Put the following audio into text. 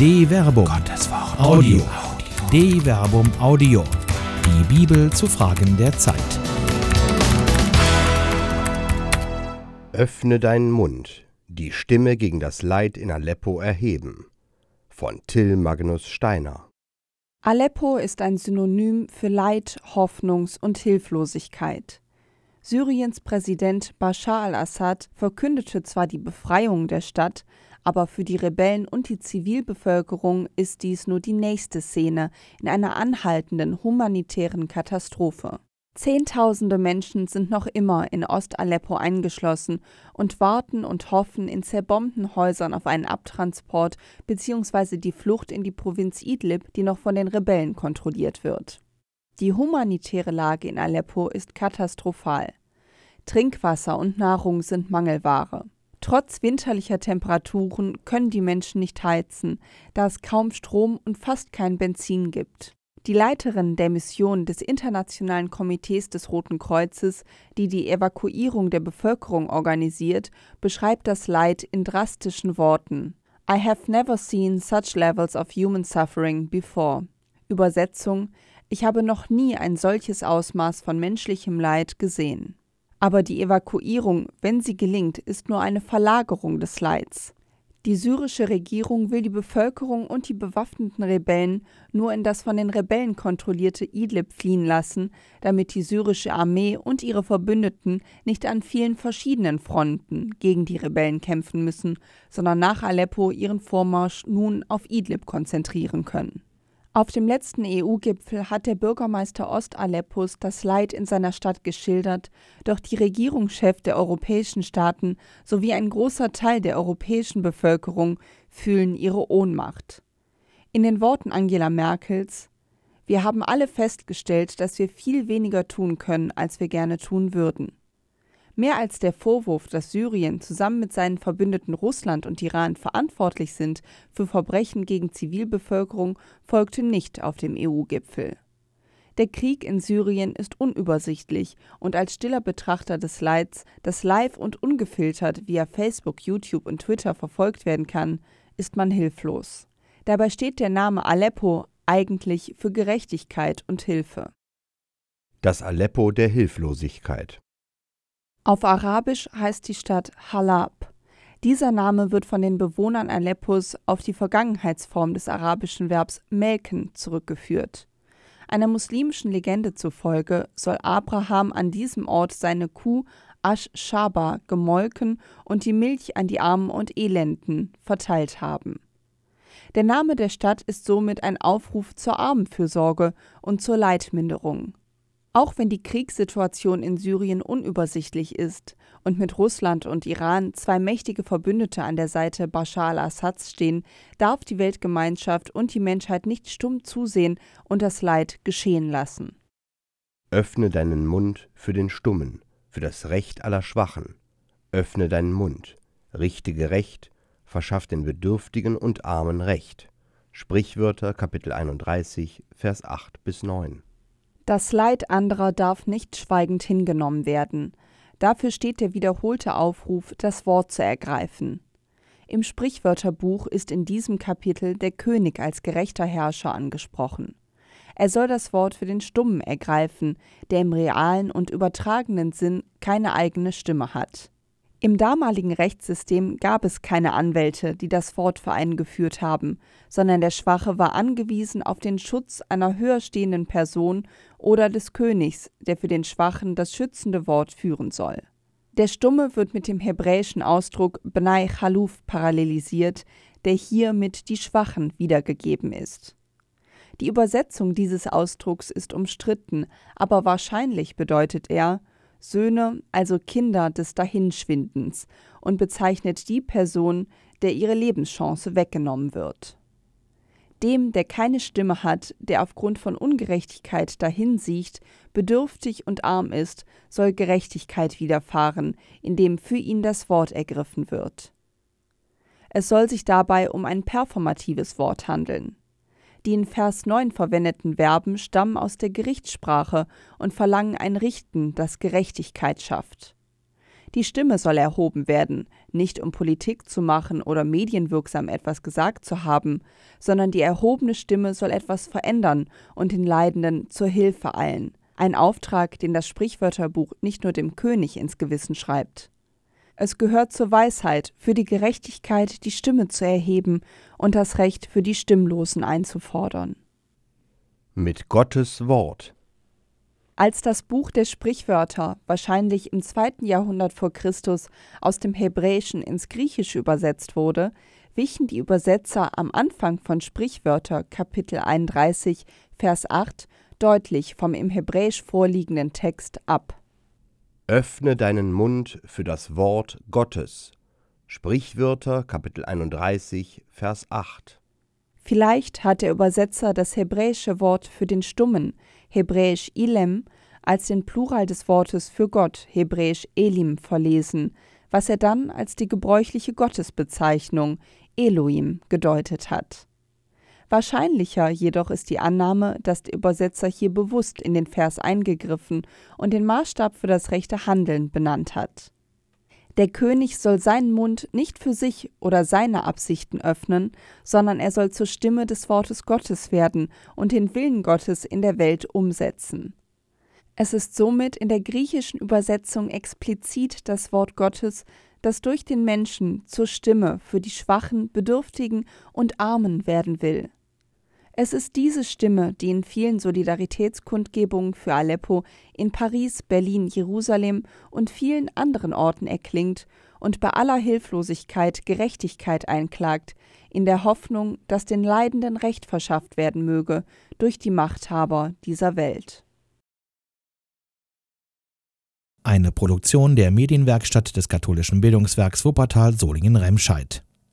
De Verbum. Gottes Wort. Audio. De Verbum Audio. Die Bibel zu Fragen der Zeit. Öffne deinen Mund, die Stimme gegen das Leid in Aleppo erheben. Von Till Magnus Steiner. Aleppo ist ein Synonym für Leid, Hoffnungs- und Hilflosigkeit. Syriens Präsident Bashar al-Assad verkündete zwar die Befreiung der Stadt, aber für die Rebellen und die Zivilbevölkerung ist dies nur die nächste Szene in einer anhaltenden humanitären Katastrophe. Zehntausende Menschen sind noch immer in Ost-Aleppo eingeschlossen und warten und hoffen in zerbombten Häusern auf einen Abtransport bzw. die Flucht in die Provinz Idlib, die noch von den Rebellen kontrolliert wird. Die humanitäre Lage in Aleppo ist katastrophal. Trinkwasser und Nahrung sind Mangelware. Trotz winterlicher Temperaturen können die Menschen nicht heizen, da es kaum Strom und fast kein Benzin gibt. Die Leiterin der Mission des Internationalen Komitees des Roten Kreuzes, die die Evakuierung der Bevölkerung organisiert, beschreibt das Leid in drastischen Worten. I have never seen such levels of human suffering before. Übersetzung Ich habe noch nie ein solches Ausmaß von menschlichem Leid gesehen. Aber die Evakuierung, wenn sie gelingt, ist nur eine Verlagerung des Leids. Die syrische Regierung will die Bevölkerung und die bewaffneten Rebellen nur in das von den Rebellen kontrollierte Idlib fliehen lassen, damit die syrische Armee und ihre Verbündeten nicht an vielen verschiedenen Fronten gegen die Rebellen kämpfen müssen, sondern nach Aleppo ihren Vormarsch nun auf Idlib konzentrieren können. Auf dem letzten EU-Gipfel hat der Bürgermeister Ost-Aleppos das Leid in seiner Stadt geschildert, doch die Regierungschefs der europäischen Staaten sowie ein großer Teil der europäischen Bevölkerung fühlen ihre Ohnmacht. In den Worten Angela Merkels Wir haben alle festgestellt, dass wir viel weniger tun können, als wir gerne tun würden. Mehr als der Vorwurf, dass Syrien zusammen mit seinen Verbündeten Russland und Iran verantwortlich sind für Verbrechen gegen Zivilbevölkerung, folgte nicht auf dem EU-Gipfel. Der Krieg in Syrien ist unübersichtlich und als stiller Betrachter des Leids, das live und ungefiltert via Facebook, YouTube und Twitter verfolgt werden kann, ist man hilflos. Dabei steht der Name Aleppo eigentlich für Gerechtigkeit und Hilfe. Das Aleppo der Hilflosigkeit. Auf Arabisch heißt die Stadt Halab. Dieser Name wird von den Bewohnern Aleppos auf die Vergangenheitsform des arabischen Verbs melken zurückgeführt. Einer muslimischen Legende zufolge soll Abraham an diesem Ort seine Kuh Ash-Shaba gemolken und die Milch an die Armen und Elenden verteilt haben. Der Name der Stadt ist somit ein Aufruf zur Armenfürsorge und zur Leidminderung. Auch wenn die Kriegssituation in Syrien unübersichtlich ist und mit Russland und Iran zwei mächtige Verbündete an der Seite Bashar al-Assads stehen, darf die Weltgemeinschaft und die Menschheit nicht stumm zusehen und das Leid geschehen lassen. Öffne deinen Mund für den Stummen, für das Recht aller Schwachen. Öffne deinen Mund, richte gerecht, verschaff den Bedürftigen und Armen Recht. Sprichwörter Kapitel 31, Vers 8 bis 9. Das Leid anderer darf nicht schweigend hingenommen werden. Dafür steht der wiederholte Aufruf, das Wort zu ergreifen. Im Sprichwörterbuch ist in diesem Kapitel der König als gerechter Herrscher angesprochen. Er soll das Wort für den Stummen ergreifen, der im realen und übertragenen Sinn keine eigene Stimme hat. Im damaligen Rechtssystem gab es keine Anwälte, die das einen geführt haben, sondern der Schwache war angewiesen auf den Schutz einer höher stehenden Person oder des Königs, der für den Schwachen das schützende Wort führen soll. Der Stumme wird mit dem hebräischen Ausdruck Bnai Chaluf parallelisiert, der hier mit die Schwachen wiedergegeben ist. Die Übersetzung dieses Ausdrucks ist umstritten, aber wahrscheinlich bedeutet er Söhne, also Kinder des Dahinschwindens, und bezeichnet die Person, der ihre Lebenschance weggenommen wird. Dem, der keine Stimme hat, der aufgrund von Ungerechtigkeit dahinsiecht, bedürftig und arm ist, soll Gerechtigkeit widerfahren, indem für ihn das Wort ergriffen wird. Es soll sich dabei um ein performatives Wort handeln. Die in Vers 9 verwendeten Verben stammen aus der Gerichtssprache und verlangen ein Richten, das Gerechtigkeit schafft. Die Stimme soll erhoben werden, nicht um Politik zu machen oder medienwirksam etwas gesagt zu haben, sondern die erhobene Stimme soll etwas verändern und den Leidenden zur Hilfe eilen. Ein Auftrag, den das Sprichwörterbuch nicht nur dem König ins Gewissen schreibt. Es gehört zur Weisheit, für die Gerechtigkeit die Stimme zu erheben und das Recht für die Stimmlosen einzufordern. Mit Gottes Wort als das Buch der Sprichwörter, wahrscheinlich im zweiten Jahrhundert vor Christus, aus dem Hebräischen ins Griechische übersetzt wurde, wichen die Übersetzer am Anfang von Sprichwörter Kapitel 31 Vers 8 deutlich vom im Hebräisch vorliegenden Text ab. Öffne deinen Mund für das Wort Gottes. Sprichwörter Kapitel 31 Vers 8. Vielleicht hat der Übersetzer das hebräische Wort für den Stummen, hebräisch Ilem, als den Plural des Wortes für Gott, hebräisch Elim, verlesen, was er dann als die gebräuchliche Gottesbezeichnung Elohim gedeutet hat. Wahrscheinlicher jedoch ist die Annahme, dass der Übersetzer hier bewusst in den Vers eingegriffen und den Maßstab für das rechte Handeln benannt hat. Der König soll seinen Mund nicht für sich oder seine Absichten öffnen, sondern er soll zur Stimme des Wortes Gottes werden und den Willen Gottes in der Welt umsetzen. Es ist somit in der griechischen Übersetzung explizit das Wort Gottes, das durch den Menschen zur Stimme für die Schwachen, Bedürftigen und Armen werden will. Es ist diese Stimme, die in vielen Solidaritätskundgebungen für Aleppo in Paris, Berlin, Jerusalem und vielen anderen Orten erklingt und bei aller Hilflosigkeit Gerechtigkeit einklagt, in der Hoffnung, dass den Leidenden Recht verschafft werden möge durch die Machthaber dieser Welt. Eine Produktion der Medienwerkstatt des katholischen Bildungswerks Wuppertal Solingen-Remscheid.